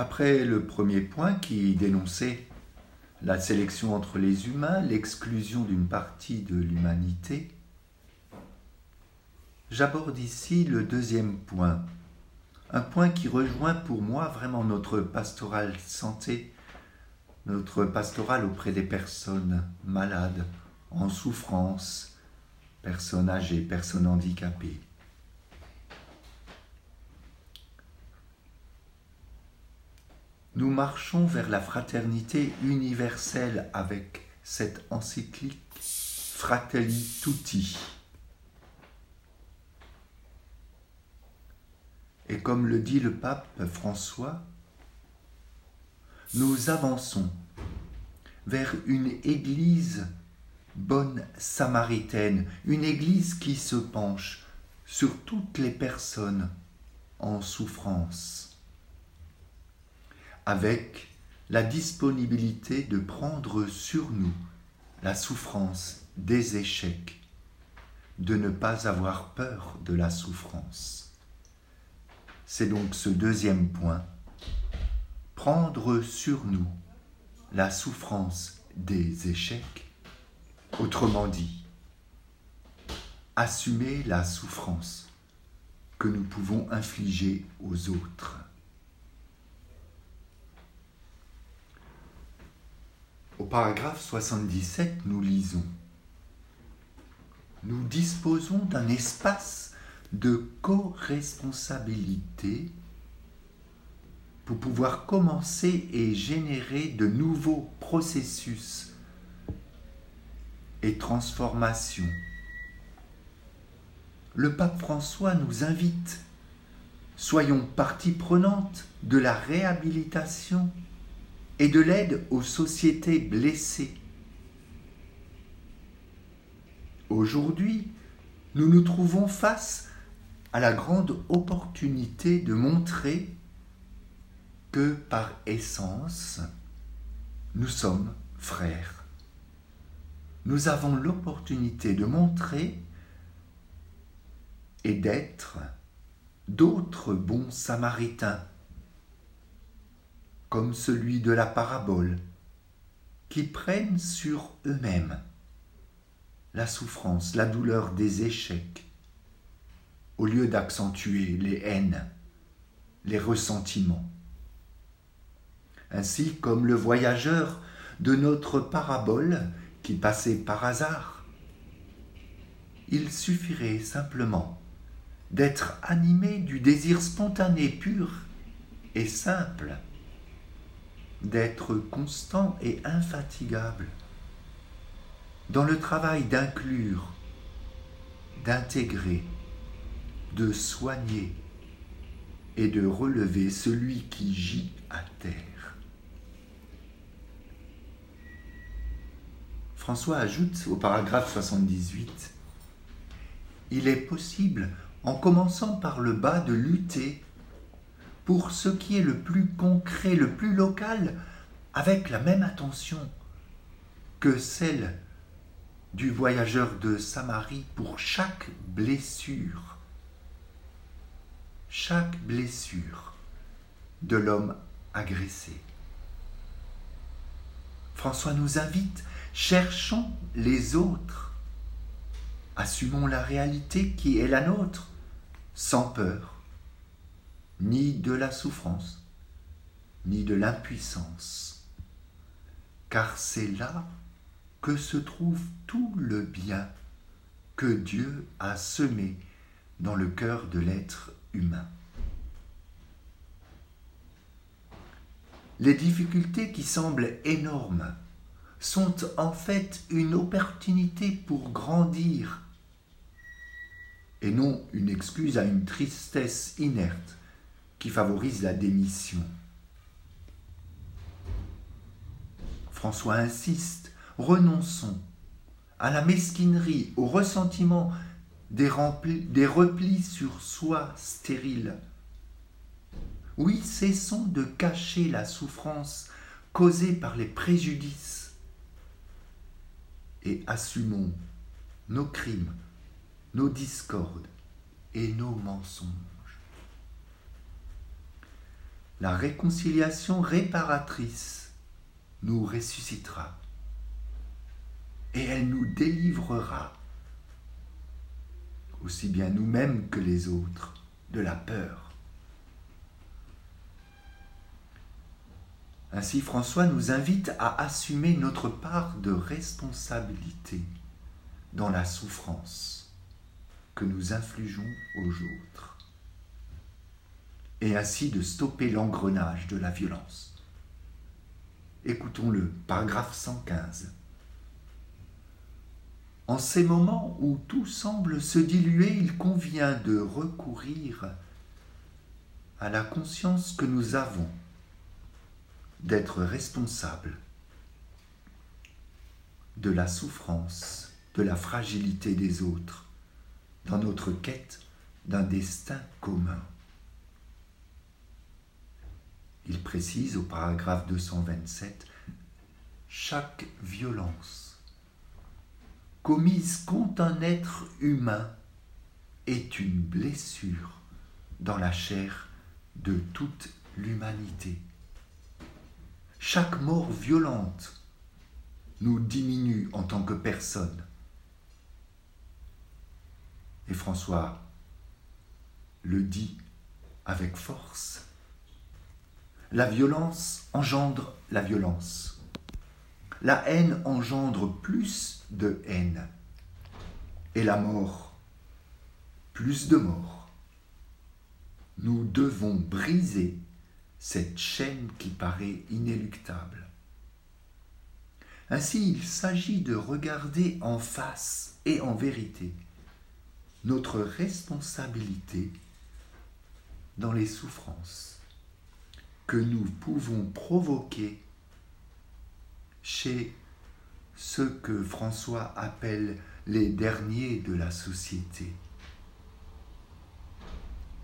Après le premier point qui dénonçait la sélection entre les humains, l'exclusion d'une partie de l'humanité, j'aborde ici le deuxième point, un point qui rejoint pour moi vraiment notre pastoral santé, notre pastoral auprès des personnes malades, en souffrance, personnes âgées, personnes handicapées. Nous marchons vers la fraternité universelle avec cette encyclique Fratelli Tutti. Et comme le dit le pape François, nous avançons vers une Église bonne samaritaine, une Église qui se penche sur toutes les personnes en souffrance avec la disponibilité de prendre sur nous la souffrance des échecs, de ne pas avoir peur de la souffrance. C'est donc ce deuxième point, prendre sur nous la souffrance des échecs, autrement dit, assumer la souffrance que nous pouvons infliger aux autres. Au paragraphe 77, nous lisons Nous disposons d'un espace de co-responsabilité pour pouvoir commencer et générer de nouveaux processus et transformations. Le pape François nous invite, soyons partie prenante de la réhabilitation et de l'aide aux sociétés blessées. Aujourd'hui, nous nous trouvons face à la grande opportunité de montrer que par essence, nous sommes frères. Nous avons l'opportunité de montrer et d'être d'autres bons samaritains comme celui de la parabole, qui prennent sur eux-mêmes la souffrance, la douleur des échecs, au lieu d'accentuer les haines, les ressentiments. Ainsi comme le voyageur de notre parabole qui passait par hasard. Il suffirait simplement d'être animé du désir spontané, pur et simple d'être constant et infatigable dans le travail d'inclure, d'intégrer, de soigner et de relever celui qui gît à terre. François ajoute au paragraphe 78, Il est possible, en commençant par le bas, de lutter pour ce qui est le plus concret, le plus local, avec la même attention que celle du voyageur de Samarie pour chaque blessure, chaque blessure de l'homme agressé. François nous invite, cherchons les autres, assumons la réalité qui est la nôtre, sans peur, ni de la souffrance, ni de l'impuissance, car c'est là que se trouve tout le bien que Dieu a semé dans le cœur de l'être humain. Les difficultés qui semblent énormes sont en fait une opportunité pour grandir et non une excuse à une tristesse inerte qui favorise la démission. François insiste, renonçons à la mesquinerie, au ressentiment des, des replis sur soi stériles. Oui, cessons de cacher la souffrance causée par les préjudices et assumons nos crimes, nos discordes et nos mensonges. La réconciliation réparatrice nous ressuscitera. Et elle nous délivrera, aussi bien nous-mêmes que les autres, de la peur. Ainsi François nous invite à assumer notre part de responsabilité dans la souffrance que nous infligeons aux autres, et ainsi de stopper l'engrenage de la violence. Écoutons-le, paragraphe 115. En ces moments où tout semble se diluer, il convient de recourir à la conscience que nous avons d'être responsables de la souffrance, de la fragilité des autres, dans notre quête d'un destin commun. Il précise au paragraphe 227, chaque violence commise contre un être humain est une blessure dans la chair de toute l'humanité. Chaque mort violente nous diminue en tant que personne. Et François le dit avec force. La violence engendre la violence. La haine engendre plus de haine. Et la mort, plus de mort. Nous devons briser cette chaîne qui paraît inéluctable. Ainsi, il s'agit de regarder en face et en vérité notre responsabilité dans les souffrances que nous pouvons provoquer chez ceux que François appelle les derniers de la société.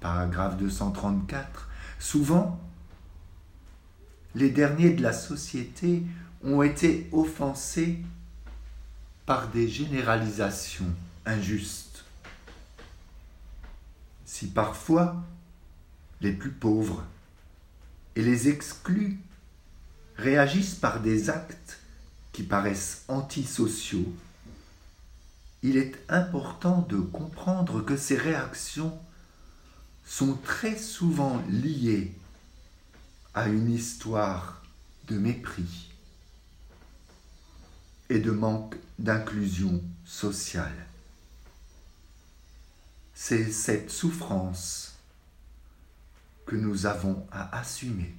Paragraphe 234. Souvent, les derniers de la société ont été offensés par des généralisations injustes. Si parfois les plus pauvres et les exclus réagissent par des actes qui paraissent antisociaux, il est important de comprendre que ces réactions sont très souvent liées à une histoire de mépris et de manque d'inclusion sociale. C'est cette souffrance que nous avons à assumer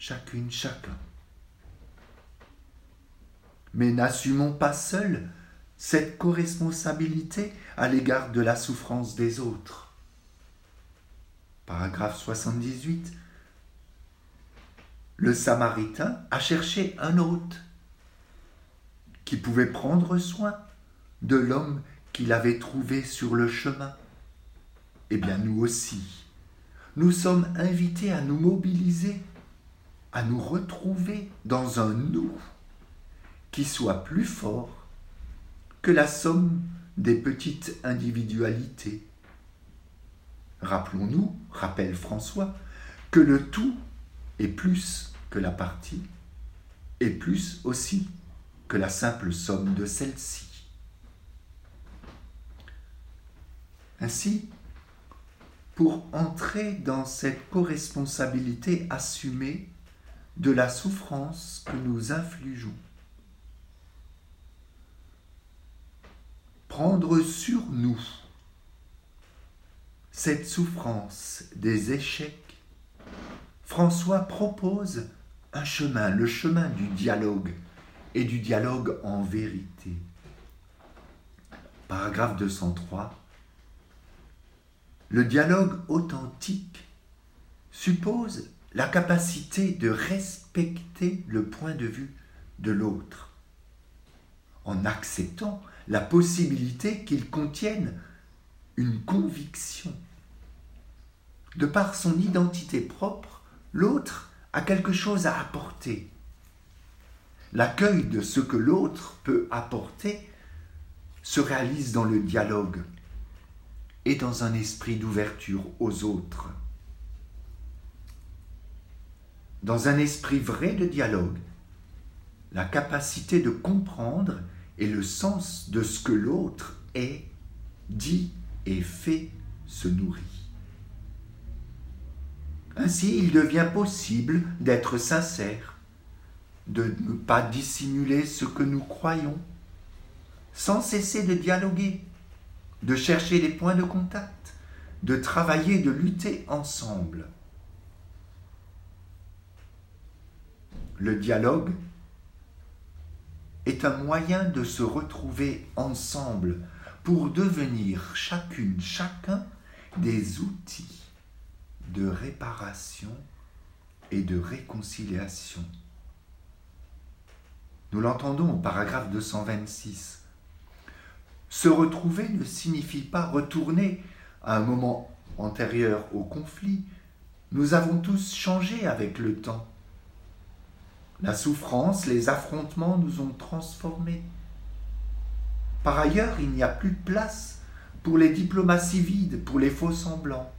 chacune, chacun. Mais n'assumons pas seuls cette co-responsabilité à l'égard de la souffrance des autres. Paragraphe 78. Le Samaritain a cherché un hôte qui pouvait prendre soin de l'homme qu'il avait trouvé sur le chemin. Eh bien, nous aussi, nous sommes invités à nous mobiliser à nous retrouver dans un nous qui soit plus fort que la somme des petites individualités. Rappelons-nous, rappelle François, que le tout est plus que la partie, et plus aussi que la simple somme de celle-ci. Ainsi, pour entrer dans cette co-responsabilité assumée, de la souffrance que nous infligeons. Prendre sur nous cette souffrance des échecs, François propose un chemin, le chemin du dialogue et du dialogue en vérité. Paragraphe 203. Le dialogue authentique suppose la capacité de respecter le point de vue de l'autre, en acceptant la possibilité qu'il contienne une conviction. De par son identité propre, l'autre a quelque chose à apporter. L'accueil de ce que l'autre peut apporter se réalise dans le dialogue et dans un esprit d'ouverture aux autres. dans un esprit vrai de dialogue, la capacité de comprendre et le sens de ce que l'autre est, dit et fait se nourrit. Ainsi, il devient possible d'être sincère, de ne pas dissimuler ce que nous croyons, sans cesser de dialoguer, de chercher des points de contact, de travailler, de lutter ensemble. Le dialogue est un moyen de se retrouver ensemble pour devenir chacune, chacun des outils de réparation et de réconciliation. Nous l'entendons au paragraphe 226. Se retrouver ne signifie pas retourner à un moment antérieur au conflit. Nous avons tous changé avec le temps. La souffrance, les affrontements nous ont transformés. Par ailleurs, il n'y a plus de place pour les diplomaties vides, pour les faux semblants,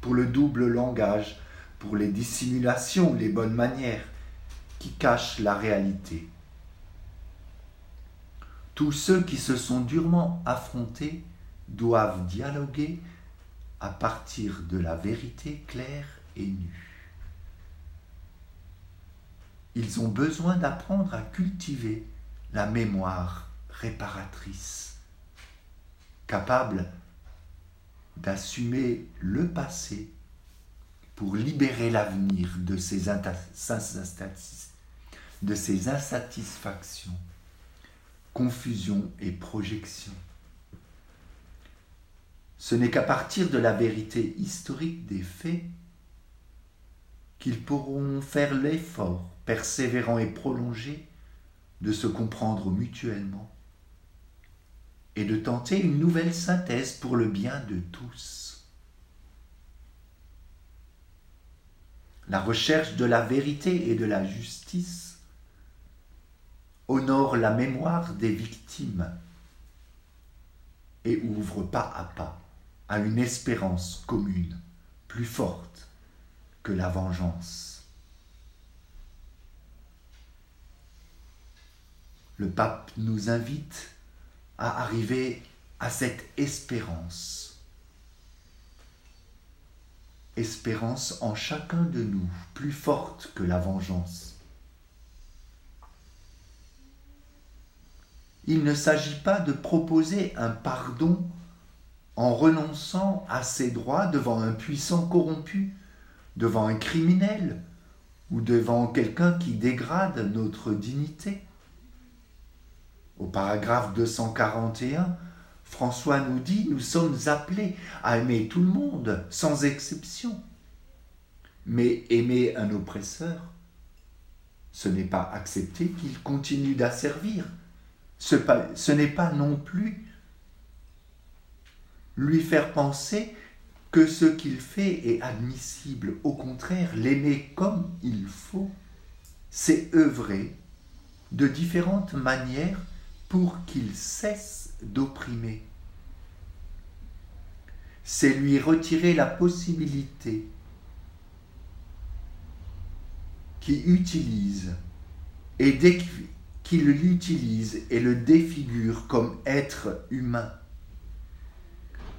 pour le double langage, pour les dissimulations, les bonnes manières qui cachent la réalité. Tous ceux qui se sont durement affrontés doivent dialoguer à partir de la vérité claire et nue. Ils ont besoin d'apprendre à cultiver la mémoire réparatrice, capable d'assumer le passé pour libérer l'avenir de ses, insatisfactions, confusions et projections. Ce n'est qu'à partir de la vérité historique des faits qu'ils pourront faire l'effort persévérant et prolongé de se comprendre mutuellement et de tenter une nouvelle synthèse pour le bien de tous. La recherche de la vérité et de la justice honore la mémoire des victimes et ouvre pas à pas à une espérance commune plus forte que la vengeance. Le pape nous invite à arriver à cette espérance. Espérance en chacun de nous, plus forte que la vengeance. Il ne s'agit pas de proposer un pardon en renonçant à ses droits devant un puissant corrompu, devant un criminel ou devant quelqu'un qui dégrade notre dignité. Au paragraphe 241, François nous dit, nous sommes appelés à aimer tout le monde, sans exception. Mais aimer un oppresseur, ce n'est pas accepter qu'il continue d'asservir. Ce, n'est pas non plus lui faire penser que ce qu'il fait est admissible. Au contraire, l'aimer comme il faut, c'est œuvrer de différentes manières pour qu'il cesse d'opprimer. C'est lui retirer la possibilité qui utilise et qu'il l'utilise et le défigure comme être humain.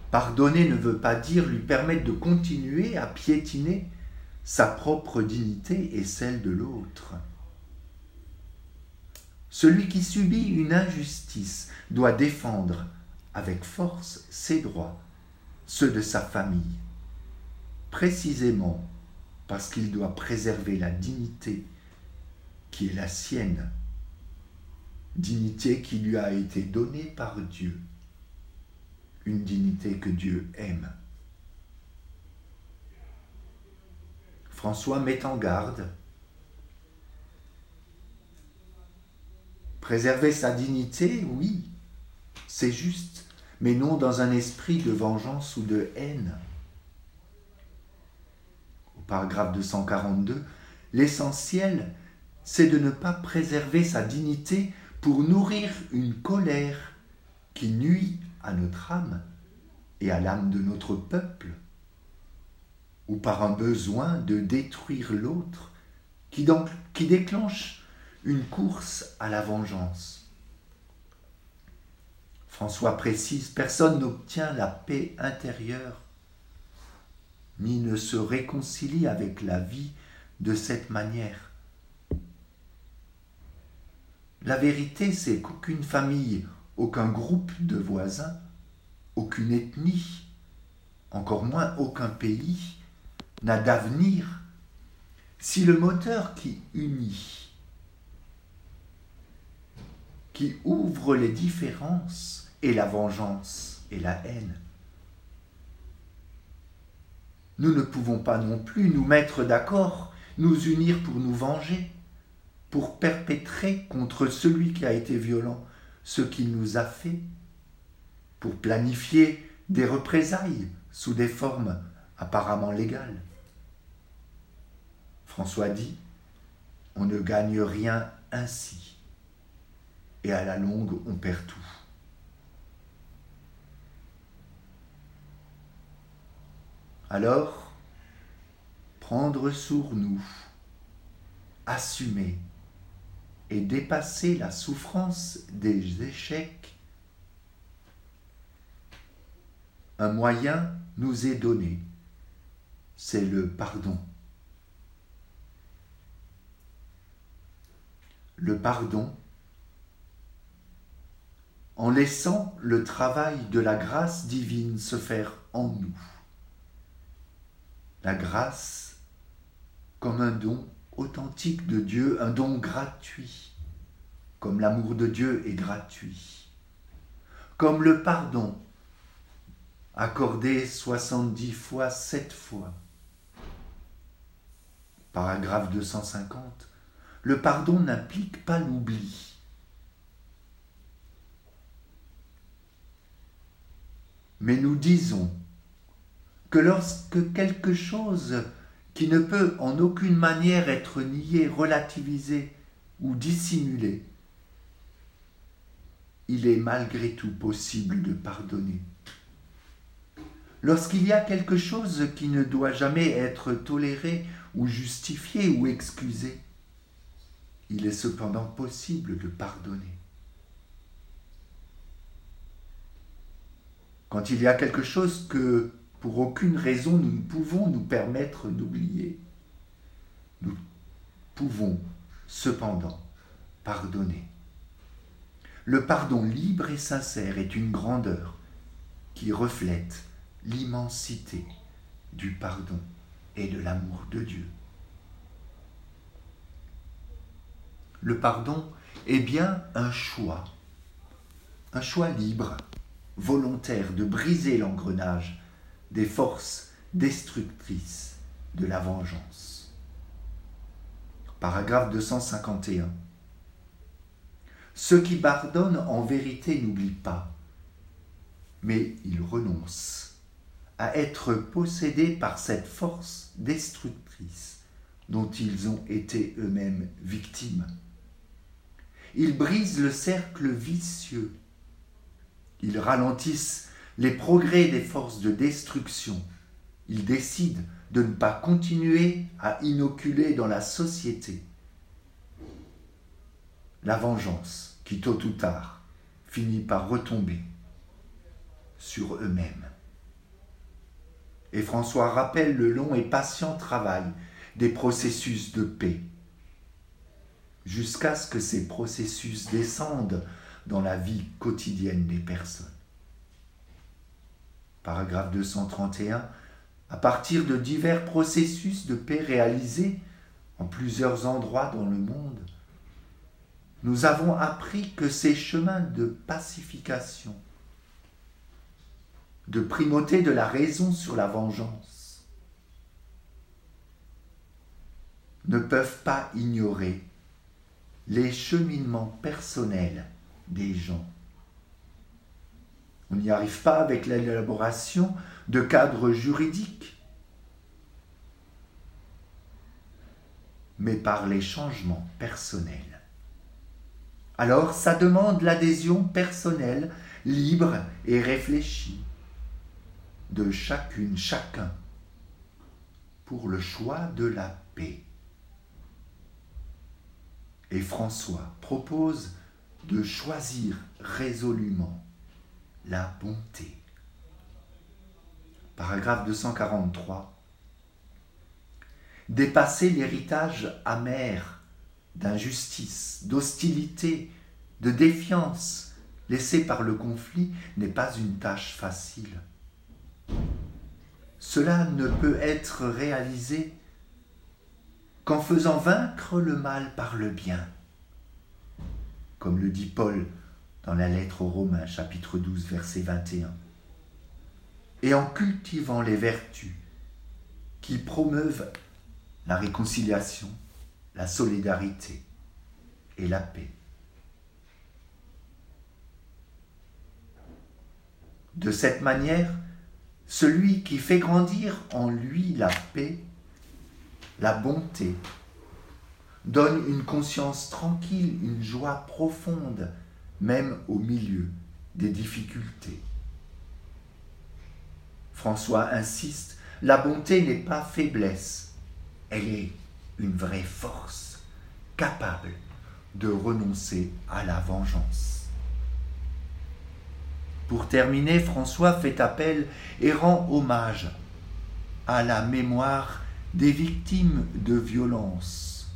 Pardonner ne veut pas dire lui permettre de continuer à piétiner sa propre dignité et celle de l'autre. Celui qui subit une injustice doit défendre avec force ses droits, ceux de sa famille, précisément parce qu'il doit préserver la dignité qui est la sienne, dignité qui lui a été donnée par Dieu, une dignité que Dieu aime. François met en garde Préserver sa dignité, oui, c'est juste, mais non dans un esprit de vengeance ou de haine. Au paragraphe 242, l'essentiel, c'est de ne pas préserver sa dignité pour nourrir une colère qui nuit à notre âme et à l'âme de notre peuple, ou par un besoin de détruire l'autre qui, déclenche une course à la vengeance. François précise, personne n'obtient la paix intérieure, ni ne se réconcilie avec la vie de cette manière. La vérité, c'est qu'aucune famille, aucun groupe de voisins, aucune ethnie, encore moins aucun pays, n'a d'avenir si le moteur qui unit, qui ouvre les différences est la vengeance et la haine. Nous ne pouvons pas non plus nous mettre d'accord, nous unir pour nous venger, pour perpétrer contre celui qui a été violent ce qu'il nous a fait, pour planifier des représailles sous des formes apparemment légales. François dit, on ne gagne rien ainsi, et à la longue on perd tout. Alors, prendre sur nous, assumer dépasser la souffrance des échecs, un moyen nous est donné, c'est le pardon. Le pardon en laissant le travail de la grâce divine se faire en nous. La grâce comme un don authentique de Dieu, un don gratuit, comme l'amour de Dieu est gratuit, comme le pardon accordé 70 fois, 7 fois. Paragraphe 250. Le pardon n'implique pas l'oubli. Mais nous disons que lorsque quelque chose qui ne peut en aucune manière être nié, relativisé ou dissimulé, il est malgré tout possible de pardonner. Lorsqu'il y a quelque chose qui ne doit jamais être toléré ou justifié ou excusé, il est cependant possible de pardonner. Quand il y a quelque chose que pour aucune raison nous ne pouvons nous permettre d'oublier. Nous pouvons cependant pardonner. Le pardon libre et sincère est une grandeur qui reflète l'immensité du pardon et de l'amour de Dieu. Le pardon est bien un choix, un choix libre, volontaire de briser l'engrenage des forces destructrices de la vengeance. Paragraphe 251. Ceux qui pardonnent en vérité n'oublient pas, mais ils renoncent à être possédés par cette force destructrice dont ils ont été eux-mêmes victimes. Ils brisent le cercle vicieux. Ils ralentissent les progrès des forces de destruction, ils décident de ne pas continuer à inoculer dans la société. La vengeance qui tôt ou tard finit par retomber sur eux-mêmes. Et François rappelle le long et patient travail des processus de paix, jusqu'à ce que ces processus descendent dans la vie quotidienne des personnes paragraphe 231, à partir de divers processus de paix réalisés en plusieurs endroits dans le monde, nous avons appris que ces chemins de pacification, de primauté de la raison sur la vengeance, ne peuvent pas ignorer les cheminements personnels des gens on n'y arrive pas avec l'élaboration de cadres juridiques, mais par les changements personnels. Alors ça demande l'adhésion personnelle, libre et réfléchie de chacune, chacun, pour le choix de la paix. Et François propose de choisir résolument la bonté. Paragraphe 243. Dépasser l'héritage amer d'injustice, d'hostilité, de défiance laissé par le conflit n'est pas une tâche facile. Cela ne peut être réalisé qu'en faisant vaincre le mal par le bien, comme le dit Paul dans la lettre aux Romains chapitre 12 verset 21, et en cultivant les vertus qui promeuvent la réconciliation, la solidarité et la paix. De cette manière, celui qui fait grandir en lui la paix, la bonté, donne une conscience tranquille, une joie profonde, même au milieu des difficultés. François insiste, la bonté n'est pas faiblesse, elle est une vraie force, capable de renoncer à la vengeance. Pour terminer, François fait appel et rend hommage à la mémoire des victimes de violences,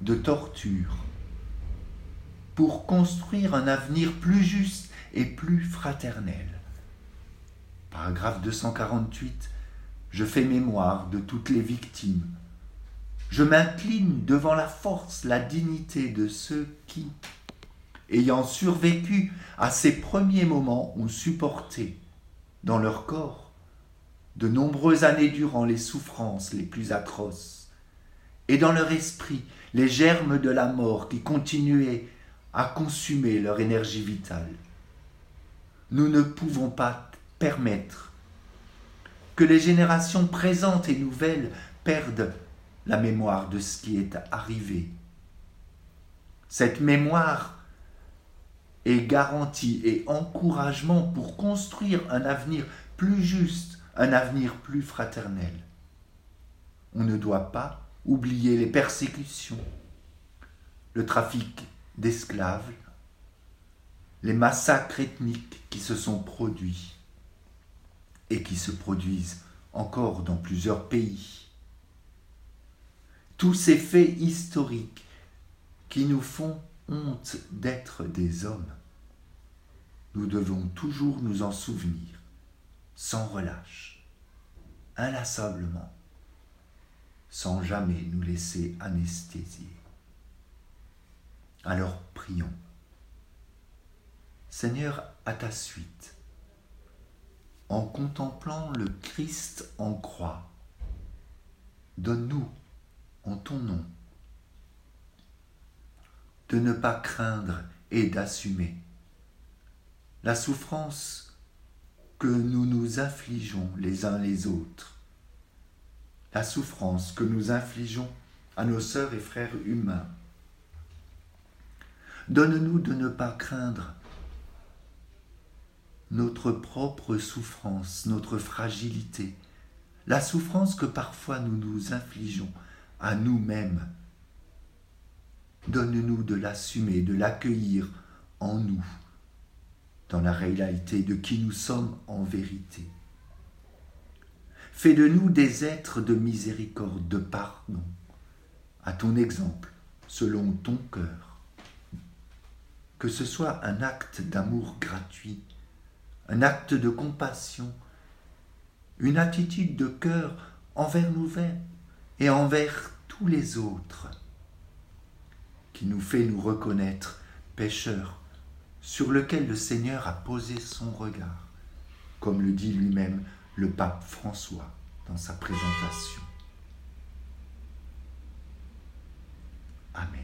de torture, pour construire un avenir plus juste et plus fraternel. Paragraphe 248. Je fais mémoire de toutes les victimes. Je m'incline devant la force, la dignité de ceux qui, ayant survécu à ces premiers moments, ont supporté dans leur corps de nombreuses années durant les souffrances les plus atroces, et dans leur esprit les germes de la mort qui continuaient à consumer leur énergie vitale. Nous ne pouvons pas permettre que les générations présentes et nouvelles perdent la mémoire de ce qui est arrivé. Cette mémoire et garantie et encouragement pour construire un avenir plus juste, un avenir plus fraternel. On ne doit pas oublier les persécutions, le trafic d'esclaves, les massacres ethniques qui se sont produits et qui se produisent encore dans plusieurs pays. Tous ces faits historiques qui nous font honte d'être des hommes. Nous devons toujours nous en souvenir, sans relâche, inlassablement, sans jamais nous laisser anesthésier. Alors prions. Seigneur, à ta suite, en contemplant le Christ en croix, donne-nous en ton nom de ne pas craindre et d'assumer. La souffrance que nous nous infligeons les uns les autres, la souffrance que nous infligeons à nos sœurs et frères humains. Donne-nous de ne pas craindre notre propre souffrance, notre fragilité, la souffrance que parfois nous nous infligeons à nous-mêmes Donne-nous de l'assumer, de l'accueillir en nous, dans la réalité de qui nous sommes en vérité. Fais de nous des êtres de miséricorde, de pardon, à ton exemple, selon ton cœur que ce soit un acte d'amour gratuit, un acte de compassion, une attitude de cœur envers nous-mêmes et envers tous les autres, qui nous fait nous reconnaître pécheurs sur lequel le Seigneur a posé son regard, comme le dit lui-même le pape François dans sa présentation. Amen.